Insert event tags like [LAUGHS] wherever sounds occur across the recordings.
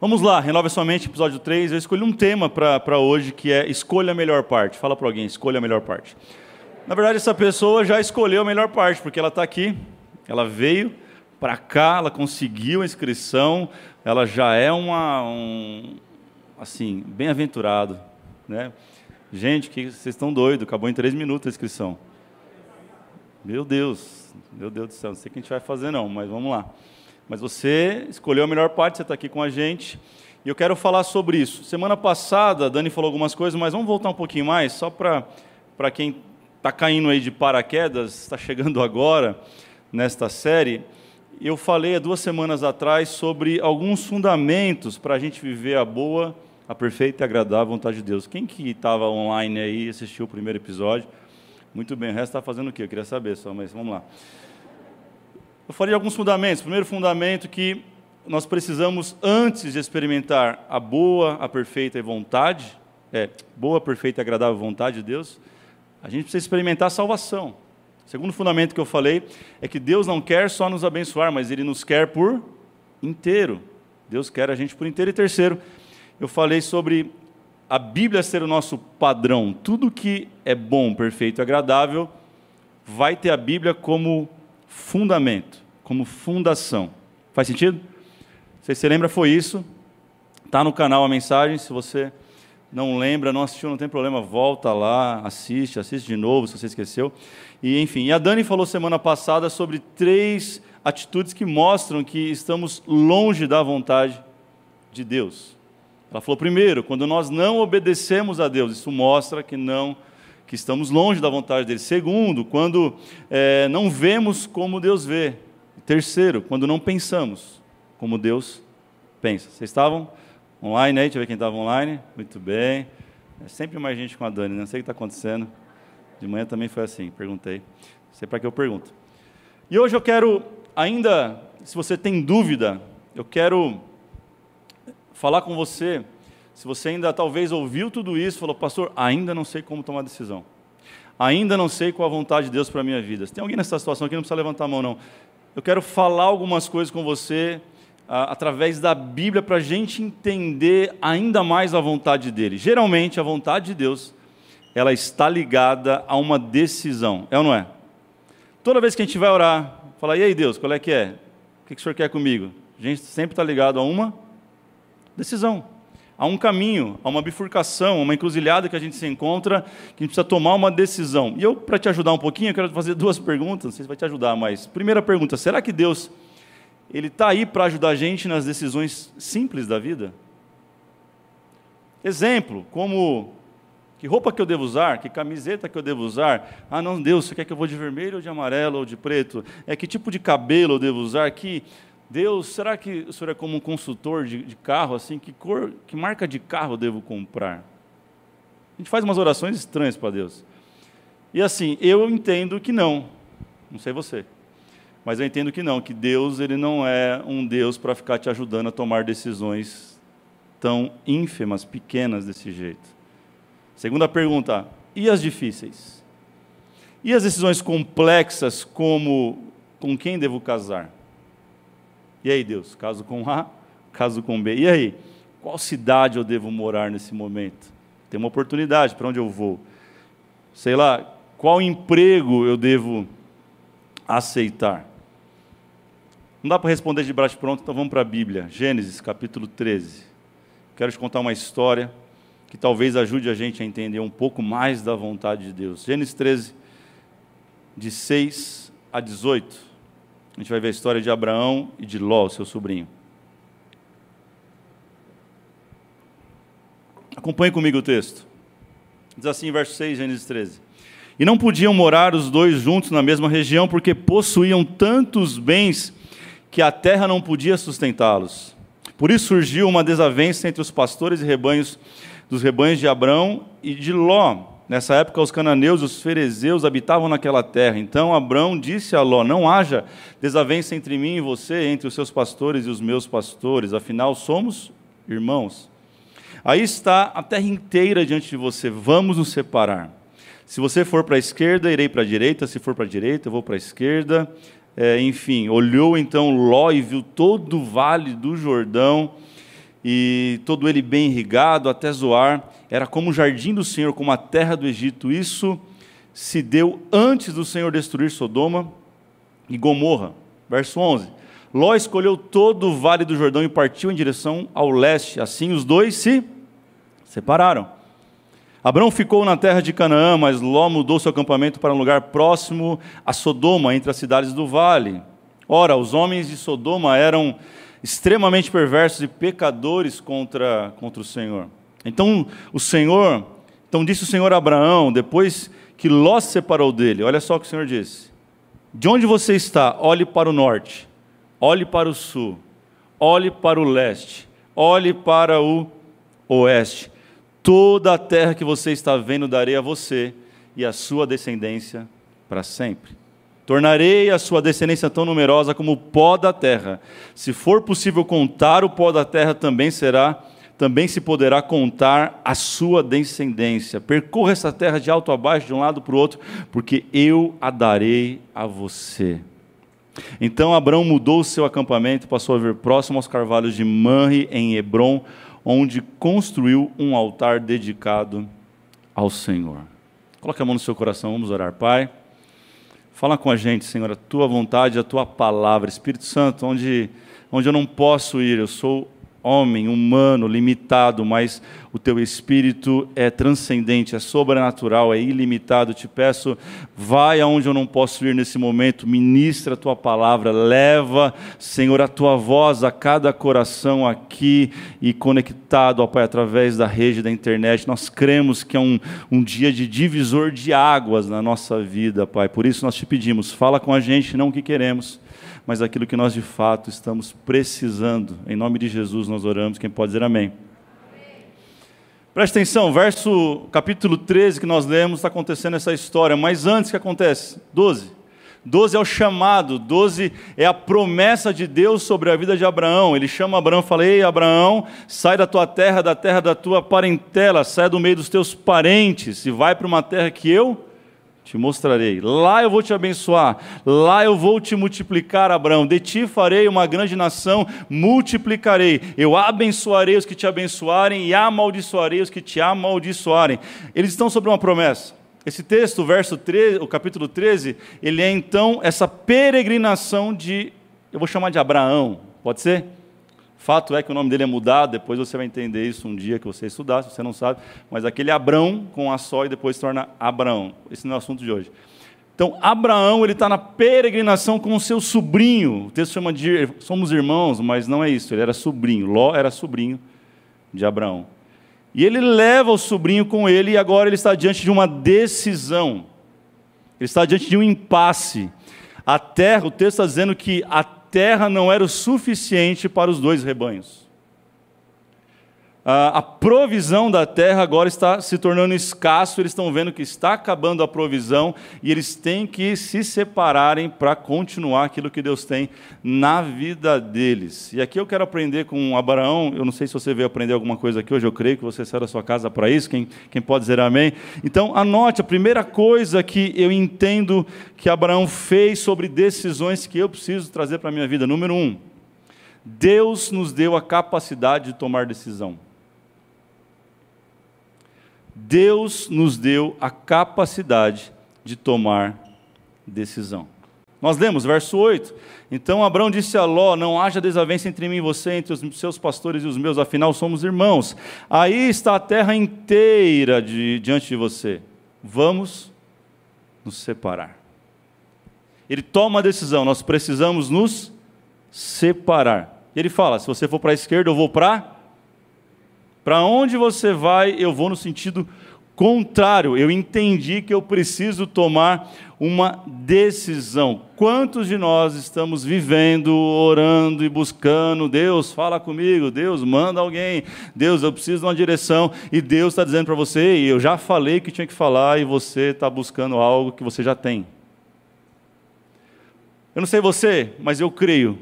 Vamos lá, renova sua mente, episódio 3. Eu escolhi um tema para hoje que é escolha a melhor parte. Fala para alguém, escolha a melhor parte. Na verdade, essa pessoa já escolheu a melhor parte, porque ela está aqui, ela veio para cá, ela conseguiu a inscrição, ela já é uma, um, assim, bem-aventurado, né? Gente, que vocês estão doidos, acabou em três minutos a inscrição. Meu Deus, meu Deus do céu, não sei o que a gente vai fazer não, mas vamos lá. Mas você escolheu a melhor parte, você está aqui com a gente, e eu quero falar sobre isso. Semana passada, a Dani falou algumas coisas, mas vamos voltar um pouquinho mais, só para quem está caindo aí de paraquedas, está chegando [LAUGHS] agora nesta série. Eu falei há duas semanas atrás sobre alguns fundamentos para a gente viver a boa, a perfeita e agradável vontade de Deus. Quem que estava online aí assistiu o primeiro episódio? Muito bem, o resto está fazendo o quê? Eu queria saber só, mas vamos lá. Eu de alguns fundamentos. primeiro fundamento que nós precisamos, antes de experimentar a boa, a perfeita vontade, é, boa, perfeita e agradável vontade de Deus, a gente precisa experimentar a salvação. O segundo fundamento que eu falei é que Deus não quer só nos abençoar, mas Ele nos quer por inteiro. Deus quer a gente por inteiro. E terceiro, eu falei sobre a Bíblia ser o nosso padrão. Tudo que é bom, perfeito e agradável vai ter a Bíblia como fundamento, como fundação. Faz sentido? Se você lembra, foi isso. Está no canal a mensagem. Se você não lembra, não assistiu, não tem problema, volta lá, assiste, assiste de novo se você esqueceu. E enfim, e a Dani falou semana passada sobre três atitudes que mostram que estamos longe da vontade de Deus. Ela falou primeiro, quando nós não obedecemos a Deus, isso mostra que não que estamos longe da vontade dele. Segundo, quando é, não vemos como Deus vê. Terceiro, quando não pensamos como Deus pensa. Vocês estavam online aí? Deixa eu ver quem estava online. Muito bem. É sempre mais gente com a Dani, né? não sei o que está acontecendo. De manhã também foi assim, perguntei. Não sei para que eu pergunto. E hoje eu quero, ainda, se você tem dúvida, eu quero falar com você, se você ainda talvez ouviu tudo isso, falou, pastor, ainda não sei como tomar decisão. Ainda não sei qual a vontade de Deus para a minha vida. Se tem alguém nessa situação aqui, não precisa levantar a mão, não. Eu quero falar algumas coisas com você ah, através da Bíblia para a gente entender ainda mais a vontade dele. Geralmente, a vontade de Deus, ela está ligada a uma decisão, é ou não é? Toda vez que a gente vai orar, falar, e aí Deus, qual é que é? O que o Senhor quer comigo? A gente sempre está ligado a uma Decisão. Há um caminho, há uma bifurcação, uma encruzilhada que a gente se encontra, que a gente precisa tomar uma decisão. E eu, para te ajudar um pouquinho, eu quero fazer duas perguntas, não sei se vai te ajudar, mas primeira pergunta, será que Deus ele está aí para ajudar a gente nas decisões simples da vida? Exemplo, como que roupa que eu devo usar, que camiseta que eu devo usar? Ah, não, Deus, você quer que eu vou de vermelho ou de amarelo ou de preto? É que tipo de cabelo eu devo usar? Que Deus, será que o senhor é como um consultor de, de carro, assim, que cor, que marca de carro devo comprar? A gente faz umas orações estranhas para Deus. E assim, eu entendo que não. Não sei você. Mas eu entendo que não, que Deus ele não é um Deus para ficar te ajudando a tomar decisões tão ínfimas, pequenas desse jeito. Segunda pergunta: e as difíceis? E as decisões complexas, como com quem devo casar? E aí, Deus, caso com A, caso com B. E aí, qual cidade eu devo morar nesse momento? Tem uma oportunidade, para onde eu vou? Sei lá, qual emprego eu devo aceitar? Não dá para responder de braço pronto, então vamos para a Bíblia. Gênesis, capítulo 13. Quero te contar uma história que talvez ajude a gente a entender um pouco mais da vontade de Deus. Gênesis 13, de 6 a 18. A gente vai ver a história de Abraão e de Ló, seu sobrinho. Acompanhe comigo o texto. Diz assim, verso 6, Gênesis 13. E não podiam morar os dois juntos na mesma região, porque possuíam tantos bens que a terra não podia sustentá-los. Por isso surgiu uma desavença entre os pastores e rebanhos dos rebanhos de Abraão e de Ló. Nessa época, os cananeus os ferezeus habitavam naquela terra. Então Abraão disse a Ló: Não haja desavença entre mim e você, entre os seus pastores e os meus pastores, afinal somos irmãos. Aí está a terra inteira diante de você, vamos nos separar. Se você for para a esquerda, irei para a direita, se for para a direita, eu vou para a esquerda. É, enfim, olhou então Ló e viu todo o vale do Jordão e todo ele bem irrigado até Zoar, era como o jardim do Senhor, como a terra do Egito. Isso se deu antes do Senhor destruir Sodoma e Gomorra. Verso 11. Ló escolheu todo o vale do Jordão e partiu em direção ao leste. Assim os dois se separaram. Abraão ficou na terra de Canaã, mas Ló mudou seu acampamento para um lugar próximo a Sodoma, entre as cidades do vale. Ora, os homens de Sodoma eram extremamente perversos e pecadores contra, contra o Senhor. Então o Senhor, então disse o Senhor a Abraão, depois que Ló se separou dele, olha só o que o Senhor disse: De onde você está? Olhe para o norte, olhe para o sul, olhe para o leste, olhe para o oeste. Toda a terra que você está vendo darei a você e a sua descendência para sempre. Tornarei a sua descendência tão numerosa como o pó da terra. Se for possível contar o pó da terra, também será, também se poderá contar a sua descendência. Percorra essa terra de alto a baixo, de um lado para o outro, porque eu a darei a você. Então Abraão mudou o seu acampamento, passou a vir próximo aos carvalhos de Manre, em Hebron, onde construiu um altar dedicado ao Senhor. Coloque a mão no seu coração, vamos orar, Pai. Fala com a gente, Senhor, a tua vontade, a tua palavra. Espírito Santo, onde, onde eu não posso ir, eu sou homem, humano, limitado, mas o teu espírito é transcendente, é sobrenatural, é ilimitado. Te peço, vai aonde eu não posso ir nesse momento, ministra a tua palavra, leva, Senhor, a tua voz a cada coração aqui e conectado, ó Pai, através da rede da internet. Nós cremos que é um, um dia de divisor de águas na nossa vida, Pai. Por isso nós te pedimos, fala com a gente, não o que queremos mas aquilo que nós de fato estamos precisando. Em nome de Jesus nós oramos. Quem pode dizer amém? Preste atenção, verso capítulo 13 que nós lemos, está acontecendo essa história, mas antes que acontece? 12. 12 é o chamado, 12 é a promessa de Deus sobre a vida de Abraão. Ele chama Abraão e fala: Ei, Abraão, sai da tua terra, da terra da tua parentela, sai do meio dos teus parentes e vai para uma terra que eu te mostrarei. Lá eu vou te abençoar. Lá eu vou te multiplicar, Abraão. De ti farei uma grande nação, multiplicarei. Eu abençoarei os que te abençoarem e amaldiçoarei os que te amaldiçoarem. Eles estão sobre uma promessa. Esse texto, o verso 13, o capítulo 13, ele é então essa peregrinação de, eu vou chamar de Abraão, pode ser? Fato é que o nome dele é mudado, depois você vai entender isso um dia que você estudar, se você não sabe, mas aquele Abrão com a só e depois se torna Abraão. Esse não é o assunto de hoje. Então, Abraão ele está na peregrinação com o seu sobrinho. O texto chama de somos irmãos, mas não é isso. Ele era sobrinho. Ló era sobrinho de Abraão. E ele leva o sobrinho com ele e agora ele está diante de uma decisão. Ele está diante de um impasse. A terra, o texto está dizendo que a terra não era o suficiente para os dois rebanhos a provisão da terra agora está se tornando escasso, eles estão vendo que está acabando a provisão e eles têm que se separarem para continuar aquilo que Deus tem na vida deles. E aqui eu quero aprender com Abraão, eu não sei se você veio aprender alguma coisa aqui hoje, eu creio que você saiu da sua casa para isso, quem, quem pode dizer amém? Então anote, a primeira coisa que eu entendo que Abraão fez sobre decisões que eu preciso trazer para a minha vida, número um, Deus nos deu a capacidade de tomar decisão. Deus nos deu a capacidade de tomar decisão. Nós lemos verso 8. Então Abraão disse a Ló: Não haja desavença entre mim e você, entre os seus pastores e os meus, afinal somos irmãos. Aí está a terra inteira de, diante de você. Vamos nos separar. Ele toma a decisão, nós precisamos nos separar. Ele fala: se você for para a esquerda, eu vou para para onde você vai, eu vou no sentido contrário. Eu entendi que eu preciso tomar uma decisão. Quantos de nós estamos vivendo, orando e buscando? Deus, fala comigo. Deus, manda alguém. Deus, eu preciso de uma direção. E Deus está dizendo para você: eu já falei que tinha que falar, e você está buscando algo que você já tem. Eu não sei você, mas eu creio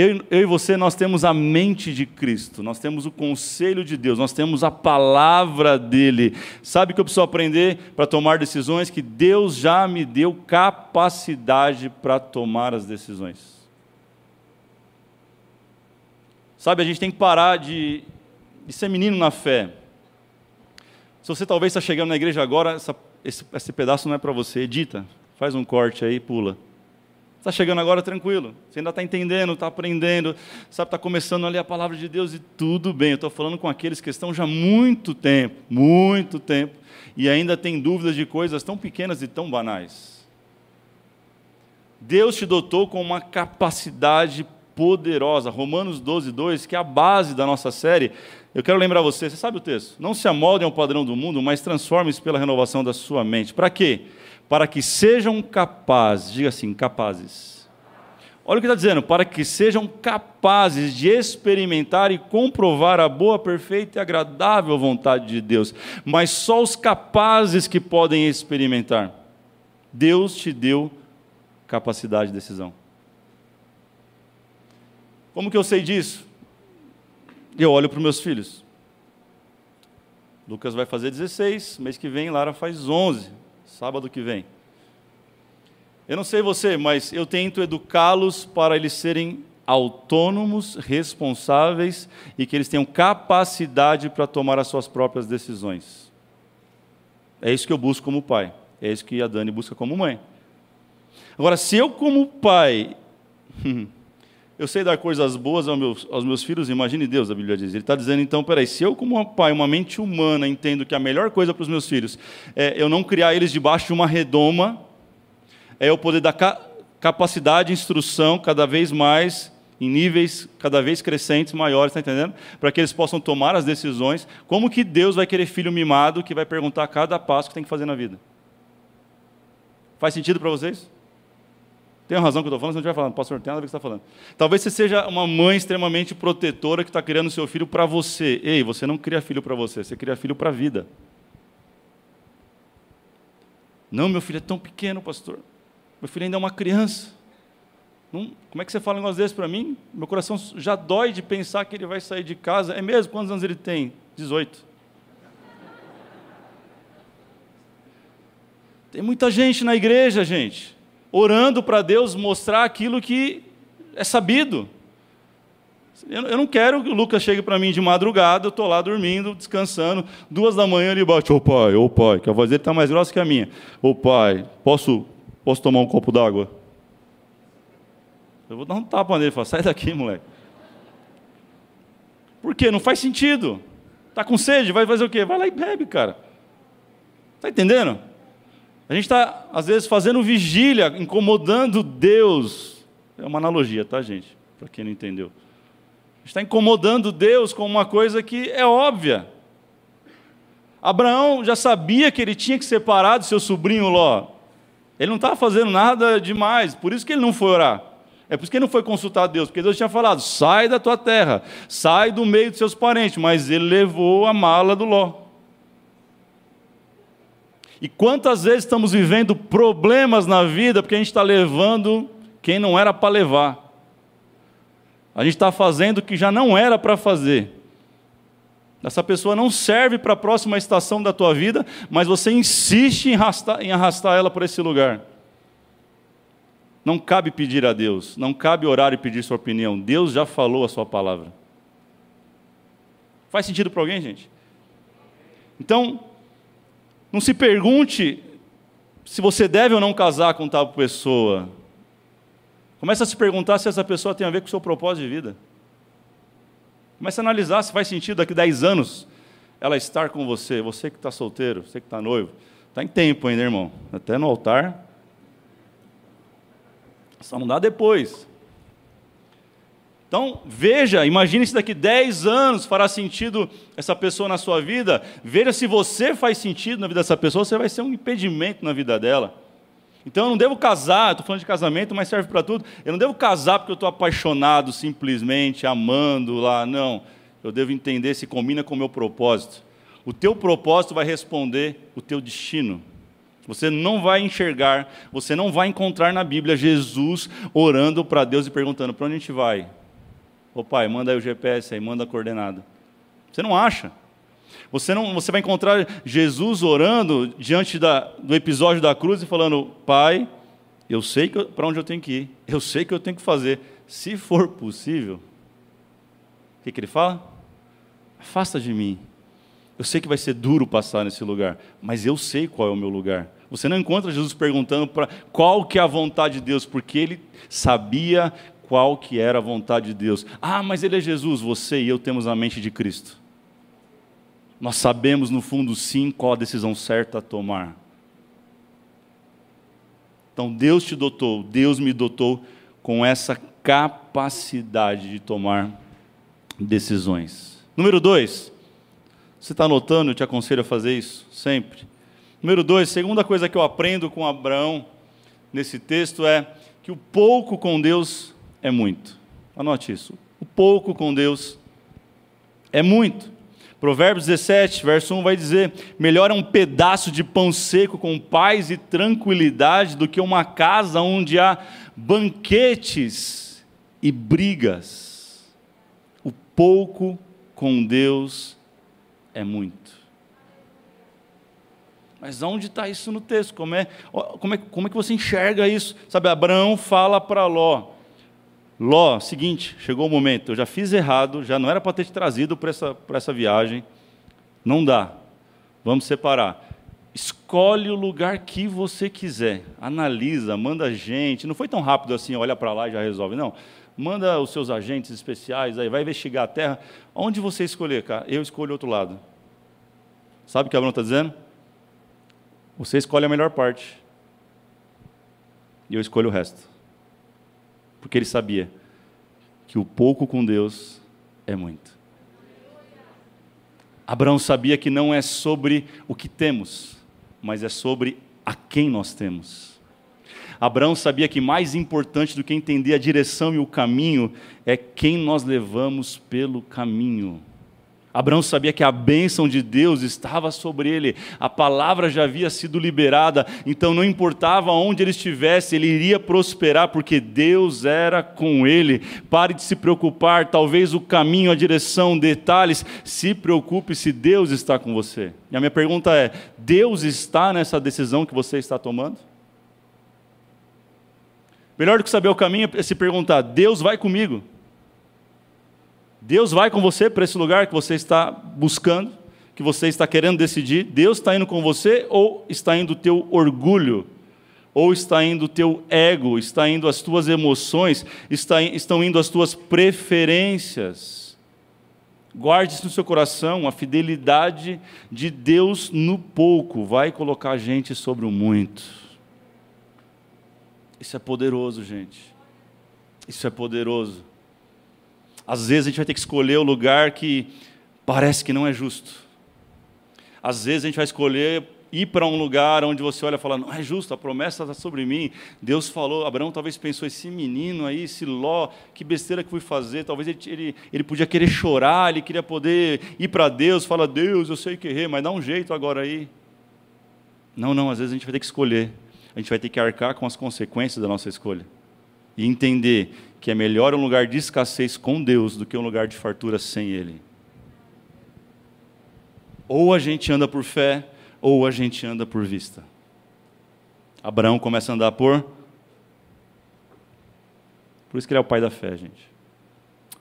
eu, eu, e você, nós temos a mente de Cristo, nós temos o conselho de Deus, nós temos a palavra dele. Sabe o que eu preciso aprender para tomar decisões? Que Deus já me deu capacidade para tomar as decisões. Sabe, a gente tem que parar de, de ser menino na fé. Se você talvez está chegando na igreja agora, essa, esse, esse pedaço não é para você. Edita, faz um corte aí, pula. Está chegando agora tranquilo. Você ainda está entendendo, está aprendendo, sabe, está começando a ler a palavra de Deus e tudo bem. Eu estou falando com aqueles que estão já há muito tempo, muito tempo, e ainda têm dúvidas de coisas tão pequenas e tão banais. Deus te dotou com uma capacidade poderosa. Romanos 12, 2, que é a base da nossa série. Eu quero lembrar você, você sabe o texto? Não se amoldem ao padrão do mundo, mas transformem-se pela renovação da sua mente. Para quê? para que sejam capazes, diga assim, capazes. Olha o que está dizendo, para que sejam capazes de experimentar e comprovar a boa, perfeita e agradável vontade de Deus. Mas só os capazes que podem experimentar. Deus te deu capacidade de decisão. Como que eu sei disso? Eu olho para os meus filhos. Lucas vai fazer 16, mês que vem Lara faz 11 sábado que vem. Eu não sei você, mas eu tento educá-los para eles serem autônomos, responsáveis e que eles tenham capacidade para tomar as suas próprias decisões. É isso que eu busco como pai. É isso que a Dani busca como mãe. Agora, se eu, como pai, [LAUGHS] eu sei dar coisas boas aos meus, aos meus filhos, imagine Deus, a Bíblia diz. Ele está dizendo, então, peraí, se eu, como pai, uma mente humana, entendo que a melhor coisa para os meus filhos é eu não criar eles debaixo de uma redoma, é eu poder dar ca capacidade, instrução cada vez mais, em níveis cada vez crescentes, maiores, está entendendo? Para que eles possam tomar as decisões. Como que Deus vai querer filho mimado que vai perguntar a cada passo que tem que fazer na vida? Faz sentido para vocês? Tem razão que eu estou falando, você não estiver falando, pastor, tem nada a ver o que você está falando. Talvez você seja uma mãe extremamente protetora que está criando seu filho para você. Ei, você não cria filho para você, você cria filho para a vida. Não, meu filho é tão pequeno, pastor. Meu filho ainda é uma criança. Não, como é que você fala um negócio desse para mim? Meu coração já dói de pensar que ele vai sair de casa. É mesmo? Quantos anos ele tem? 18. Tem muita gente na igreja, gente orando para Deus mostrar aquilo que é sabido. Eu não quero que o Lucas chegue para mim de madrugada, eu estou lá dormindo, descansando, duas da manhã ele bate, ô oh, pai, ô oh, pai, que a voz dele está mais grossa que a minha. Ô oh, pai, posso, posso tomar um copo d'água? Eu vou dar um tapa nele, falo, sai daqui, moleque. Por quê? Não faz sentido. Está com sede, vai fazer o quê? Vai lá e bebe, cara. Está entendendo? A gente está, às vezes, fazendo vigília, incomodando Deus. É uma analogia, tá, gente? Para quem não entendeu. A gente está incomodando Deus com uma coisa que é óbvia. Abraão já sabia que ele tinha que separar do seu sobrinho Ló. Ele não estava fazendo nada demais, por isso que ele não foi orar. É por isso que ele não foi consultar Deus, porque Deus tinha falado: sai da tua terra, sai do meio dos seus parentes. Mas ele levou a mala do Ló. E quantas vezes estamos vivendo problemas na vida porque a gente está levando quem não era para levar. A gente está fazendo o que já não era para fazer. Essa pessoa não serve para a próxima estação da tua vida, mas você insiste em arrastar, em arrastar ela por esse lugar. Não cabe pedir a Deus, não cabe orar e pedir sua opinião. Deus já falou a sua palavra. Faz sentido para alguém, gente? Então, não se pergunte se você deve ou não casar com tal pessoa. Comece a se perguntar se essa pessoa tem a ver com o seu propósito de vida. Comece a analisar se faz sentido daqui a 10 anos ela estar com você, você que está solteiro, você que está noivo. Está em tempo ainda, irmão. Até no altar. Só não dá depois. Então, veja, imagine se daqui 10 anos fará sentido essa pessoa na sua vida. Veja se você faz sentido na vida dessa pessoa, você vai ser um impedimento na vida dela. Então, eu não devo casar, estou falando de casamento, mas serve para tudo. Eu não devo casar porque eu estou apaixonado simplesmente, amando lá. Não. Eu devo entender se combina com o meu propósito. O teu propósito vai responder o teu destino. Você não vai enxergar, você não vai encontrar na Bíblia Jesus orando para Deus e perguntando: para onde a gente vai? Ô pai, manda aí o GPS aí, manda a coordenada. Você não acha. Você, não, você vai encontrar Jesus orando diante da, do episódio da cruz e falando: Pai, eu sei para onde eu tenho que ir, eu sei que eu tenho que fazer, se for possível. que, que ele fala? Afasta de mim. Eu sei que vai ser duro passar nesse lugar, mas eu sei qual é o meu lugar. Você não encontra Jesus perguntando para qual que é a vontade de Deus, porque ele sabia qual que era a vontade de Deus. Ah, mas ele é Jesus, você e eu temos a mente de Cristo. Nós sabemos no fundo sim qual a decisão certa a tomar. Então Deus te dotou, Deus me dotou com essa capacidade de tomar decisões. Número dois, você está anotando? Eu te aconselho a fazer isso sempre. Número dois, segunda coisa que eu aprendo com Abraão nesse texto é que o pouco com Deus é muito. Anote isso. O pouco com Deus é muito. Provérbios 17, verso 1 vai dizer: Melhor é um pedaço de pão seco com paz e tranquilidade do que uma casa onde há banquetes e brigas. O pouco com Deus é muito. Mas onde está isso no texto? Como é, como, é, como é que você enxerga isso? Sabe, Abraão fala para Ló: Ló, seguinte, chegou o momento, eu já fiz errado, já não era para ter te trazido para essa, essa viagem, não dá, vamos separar. Escolhe o lugar que você quiser, analisa, manda gente, não foi tão rápido assim, olha para lá e já resolve, não. Manda os seus agentes especiais aí, vai investigar a terra. Onde você escolher, cara? Eu escolho outro lado. Sabe o que Abraão está dizendo? Você escolhe a melhor parte. E eu escolho o resto. Porque ele sabia que o pouco com Deus é muito. Abraão sabia que não é sobre o que temos, mas é sobre a quem nós temos. Abraão sabia que mais importante do que entender a direção e o caminho é quem nós levamos pelo caminho. Abraão sabia que a bênção de Deus estava sobre ele, a palavra já havia sido liberada, então não importava onde ele estivesse, ele iria prosperar, porque Deus era com ele. Pare de se preocupar, talvez o caminho, a direção, detalhes, se preocupe se Deus está com você. E a minha pergunta é: Deus está nessa decisão que você está tomando? Melhor do que saber o caminho é se perguntar: Deus vai comigo? Deus vai com você para esse lugar que você está buscando, que você está querendo decidir? Deus está indo com você ou está indo o teu orgulho? Ou está indo o teu ego, está indo as tuas emoções, está, estão indo as tuas preferências? Guarde isso no seu coração, a fidelidade de Deus no pouco vai colocar a gente sobre o muito. Isso é poderoso, gente. Isso é poderoso. Às vezes a gente vai ter que escolher o lugar que parece que não é justo. Às vezes a gente vai escolher ir para um lugar onde você olha e fala, não é justo, a promessa está sobre mim. Deus falou, Abraão talvez pensou, esse menino aí, esse Ló, que besteira que fui fazer. Talvez ele, ele, ele podia querer chorar, ele queria poder ir para Deus, fala, Deus, eu sei que errei, mas dá um jeito agora aí. Não, não, às vezes a gente vai ter que escolher. A gente vai ter que arcar com as consequências da nossa escolha. E entender que é melhor um lugar de escassez com Deus do que um lugar de fartura sem Ele. Ou a gente anda por fé, ou a gente anda por vista. Abraão começa a andar por. Por isso que ele é o pai da fé, gente.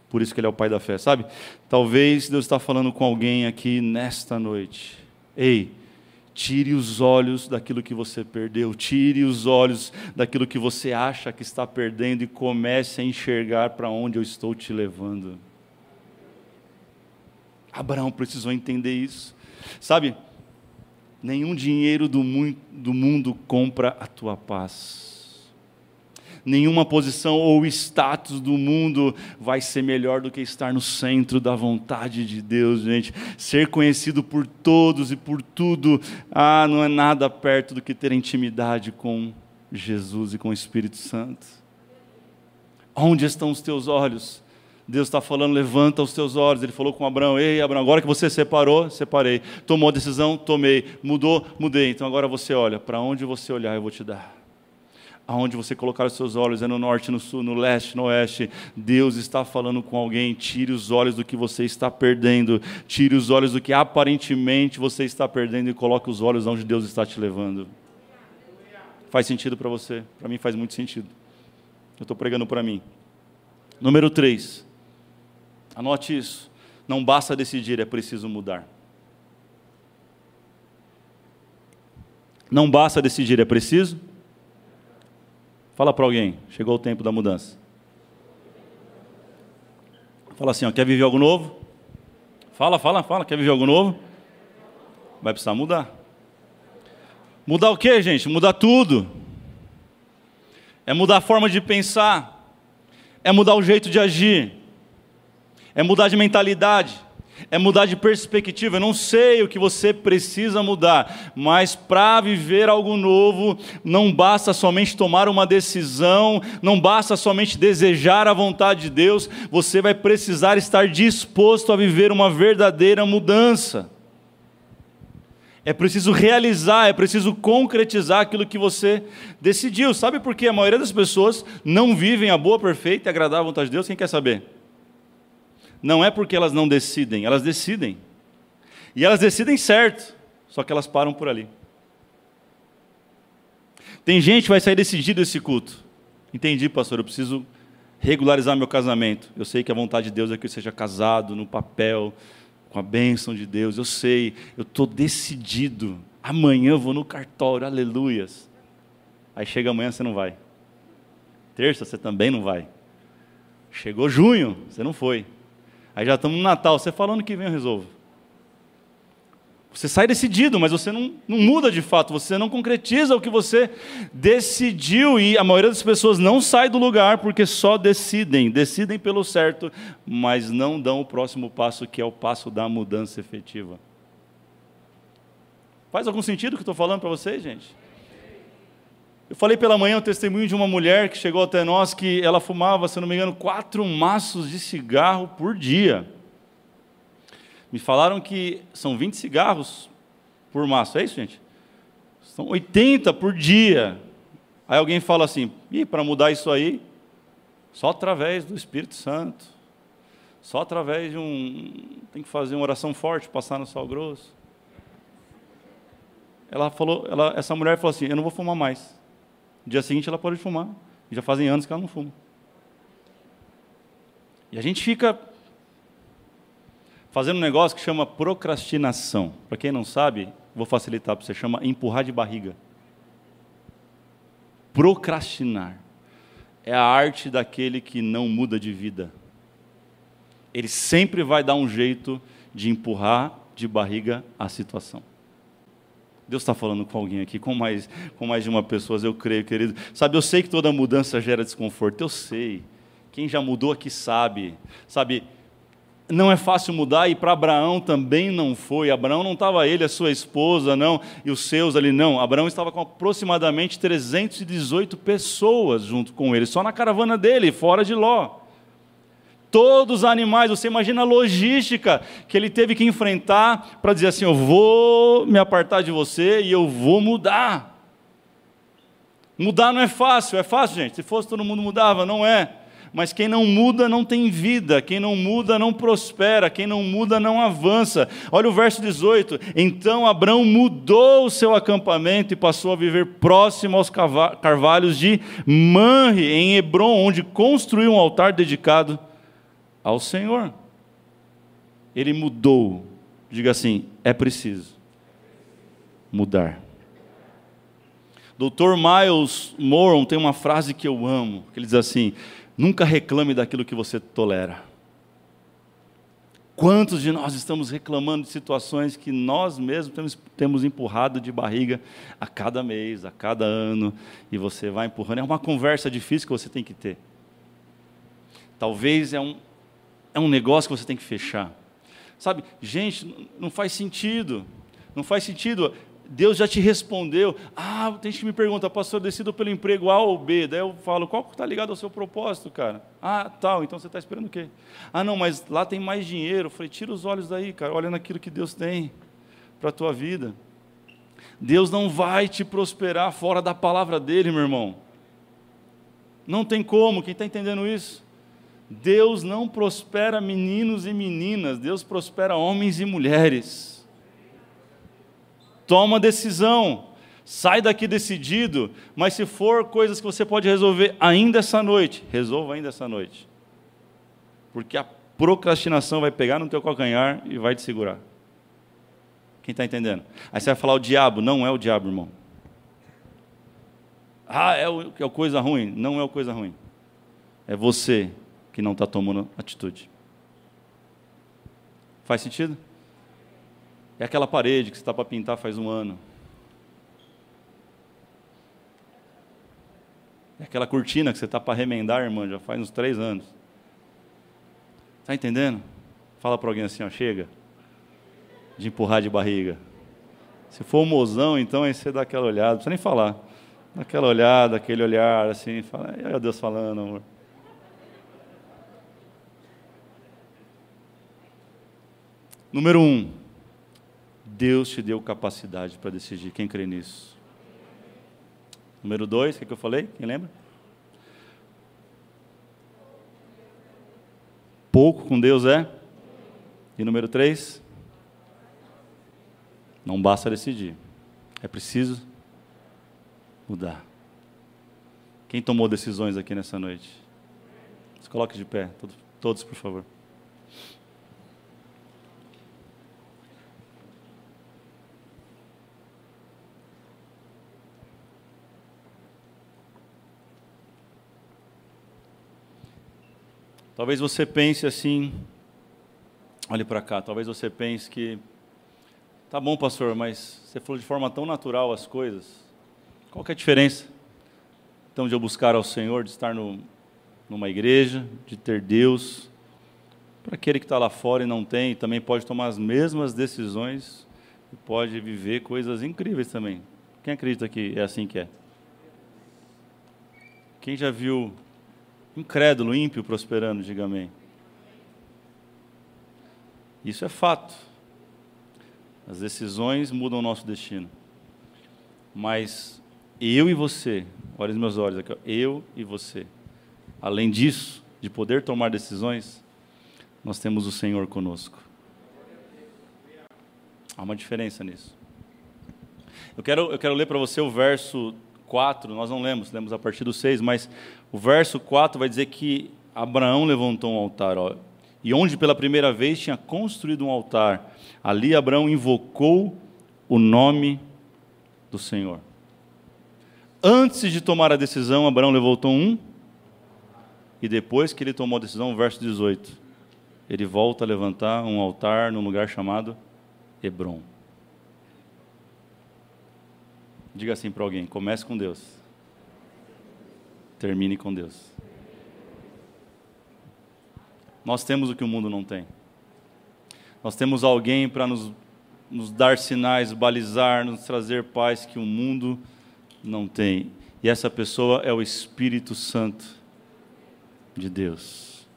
Por isso que ele é o pai da fé, sabe? Talvez Deus está falando com alguém aqui nesta noite. Ei, Tire os olhos daquilo que você perdeu, tire os olhos daquilo que você acha que está perdendo e comece a enxergar para onde eu estou te levando. Abraão precisou entender isso. Sabe, nenhum dinheiro do, do mundo compra a tua paz nenhuma posição ou status do mundo vai ser melhor do que estar no centro da vontade de Deus, gente. Ser conhecido por todos e por tudo, ah, não é nada perto do que ter intimidade com Jesus e com o Espírito Santo. Onde estão os teus olhos? Deus está falando, levanta os teus olhos. Ele falou com Abraão: Ei, Abraão, agora que você separou, separei. Tomou a decisão, tomei. Mudou, mudei. Então agora você olha. Para onde você olhar, eu vou te dar aonde você colocar os seus olhos, é no norte, no sul, no leste, no oeste. Deus está falando com alguém. Tire os olhos do que você está perdendo. Tire os olhos do que aparentemente você está perdendo e coloque os olhos onde Deus está te levando. Faz sentido para você? Para mim faz muito sentido. Eu estou pregando para mim. Número 3. Anote isso. Não basta decidir, é preciso mudar. Não basta decidir, é preciso. Fala para alguém, chegou o tempo da mudança. Fala assim, ó, quer viver algo novo? Fala, fala, fala, quer viver algo novo? Vai precisar mudar. Mudar o que, gente? Mudar tudo. É mudar a forma de pensar. É mudar o jeito de agir. É mudar de mentalidade é mudar de perspectiva. Eu não sei o que você precisa mudar, mas para viver algo novo, não basta somente tomar uma decisão, não basta somente desejar a vontade de Deus, você vai precisar estar disposto a viver uma verdadeira mudança. É preciso realizar, é preciso concretizar aquilo que você decidiu. Sabe por que a maioria das pessoas não vivem a boa, perfeita e agradável vontade de Deus? Quem quer saber? Não é porque elas não decidem, elas decidem. E elas decidem certo, só que elas param por ali. Tem gente que vai sair decidido desse culto. Entendi, pastor, eu preciso regularizar meu casamento. Eu sei que a vontade de Deus é que eu seja casado no papel, com a bênção de Deus. Eu sei, eu estou decidido. Amanhã eu vou no cartório, aleluias. Aí chega amanhã, você não vai. Terça, você também não vai. Chegou junho, você não foi. Aí já estamos no Natal, você falando que vem eu resolvo. Você sai decidido, mas você não, não muda de fato, você não concretiza o que você decidiu. E a maioria das pessoas não sai do lugar porque só decidem, decidem pelo certo, mas não dão o próximo passo, que é o passo da mudança efetiva. Faz algum sentido o que estou falando para vocês, gente? Eu falei pela manhã o testemunho de uma mulher que chegou até nós que ela fumava, se não me engano, quatro maços de cigarro por dia. Me falaram que são 20 cigarros por maço, é isso, gente? São 80 por dia. Aí alguém fala assim: e para mudar isso aí, só através do Espírito Santo. Só através de um. Tem que fazer uma oração forte, passar no sal grosso. Ela falou, ela, essa mulher falou assim: Eu não vou fumar mais. No dia seguinte ela pode fumar. Já fazem anos que ela não fuma. E a gente fica fazendo um negócio que chama procrastinação. Para quem não sabe, vou facilitar para você, chama empurrar de barriga. Procrastinar é a arte daquele que não muda de vida. Ele sempre vai dar um jeito de empurrar de barriga a situação. Deus está falando com alguém aqui, com mais, com mais de uma pessoa, eu creio, querido. Sabe, eu sei que toda mudança gera desconforto, eu sei. Quem já mudou aqui sabe. Sabe, não é fácil mudar e para Abraão também não foi. Abraão não estava ele, a sua esposa, não, e os seus ali, não. Abraão estava com aproximadamente 318 pessoas junto com ele, só na caravana dele, fora de Ló todos os animais. Você imagina a logística que ele teve que enfrentar para dizer assim: eu vou me apartar de você e eu vou mudar. Mudar não é fácil, é fácil, gente. Se fosse todo mundo mudava, não é. Mas quem não muda não tem vida, quem não muda não prospera, quem não muda não avança. Olha o verso 18: Então Abraão mudou o seu acampamento e passou a viver próximo aos carvalhos de Manre, em Hebron, onde construiu um altar dedicado ao Senhor. Ele mudou. Diga assim: é preciso mudar. Dr. Miles Moron tem uma frase que eu amo, que ele diz assim: nunca reclame daquilo que você tolera. Quantos de nós estamos reclamando de situações que nós mesmos temos, temos empurrado de barriga a cada mês, a cada ano, e você vai empurrando? É uma conversa difícil que você tem que ter. Talvez é um, é um negócio que você tem que fechar. Sabe, gente, não faz sentido. Não faz sentido. Deus já te respondeu. Ah, tem gente que me pergunta, pastor, decido pelo emprego A ou B. Daí eu falo, qual está ligado ao seu propósito, cara? Ah, tal, então você está esperando o quê? Ah, não, mas lá tem mais dinheiro. Eu falei, tira os olhos daí, cara, olha naquilo que Deus tem para a tua vida. Deus não vai te prosperar fora da palavra dele, meu irmão. Não tem como, quem está entendendo isso? Deus não prospera meninos e meninas, Deus prospera homens e mulheres. Toma decisão, sai daqui decidido, mas se for coisas que você pode resolver ainda essa noite, resolva ainda essa noite. Porque a procrastinação vai pegar no teu calcanhar e vai te segurar. Quem está entendendo? Aí você vai falar o diabo, não é o diabo, irmão. Ah, é o, é o coisa ruim. Não é o coisa ruim. É você que não está tomando atitude. Faz sentido? É aquela parede que você está para pintar faz um ano. É aquela cortina que você está para remendar, irmã, já faz uns três anos. Está entendendo? Fala para alguém assim, ó, chega. De empurrar de barriga. Se for um mozão, então aí você dá aquela olhada, não precisa nem falar. Dá aquela olhada, aquele olhar assim, fala, ai Deus falando, amor. Número um, Deus te deu capacidade para decidir. Quem crê nisso? Número dois, o que, que eu falei? Quem lembra? Pouco com Deus é? E número três? Não basta decidir. É preciso mudar. Quem tomou decisões aqui nessa noite? Se coloque de pé, todos por favor. Talvez você pense assim, olhe para cá, talvez você pense que, tá bom, pastor, mas você falou de forma tão natural as coisas. Qual é a diferença? Então, de eu buscar ao Senhor, de estar no, numa igreja, de ter Deus, para aquele que está lá fora e não tem, também pode tomar as mesmas decisões e pode viver coisas incríveis também. Quem acredita que é assim que é? Quem já viu incrédulo, ímpio prosperando, diga amém. Isso é fato. As decisões mudam o nosso destino. Mas eu e você, olha os meus olhos aqui, eu e você. Além disso, de poder tomar decisões, nós temos o Senhor conosco. Há uma diferença nisso. Eu quero, eu quero ler para você o verso 4, nós não lemos, lemos a partir do 6, mas o verso 4 vai dizer que Abraão levantou um altar, ó, e onde pela primeira vez tinha construído um altar, ali Abraão invocou o nome do Senhor. Antes de tomar a decisão, Abraão levantou um, e depois que ele tomou a decisão, verso 18, ele volta a levantar um altar num lugar chamado Hebron. Diga assim para alguém: comece com Deus, termine com Deus. Nós temos o que o mundo não tem. Nós temos alguém para nos, nos dar sinais, balizar, nos trazer paz que o mundo não tem. E essa pessoa é o Espírito Santo de Deus.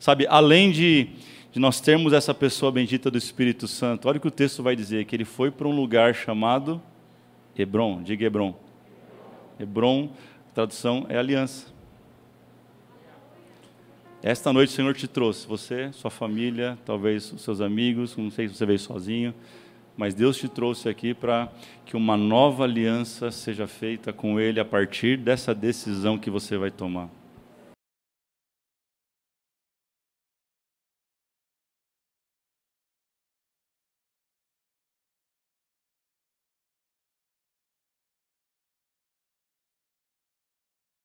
Sabe, além de, de nós termos essa pessoa bendita do Espírito Santo, olha o que o texto vai dizer: que ele foi para um lugar chamado Hebron, diga Hebron. Hebron, tradução é aliança. Esta noite o Senhor te trouxe, você, sua família, talvez os seus amigos, não sei se você veio sozinho, mas Deus te trouxe aqui para que uma nova aliança seja feita com Ele a partir dessa decisão que você vai tomar.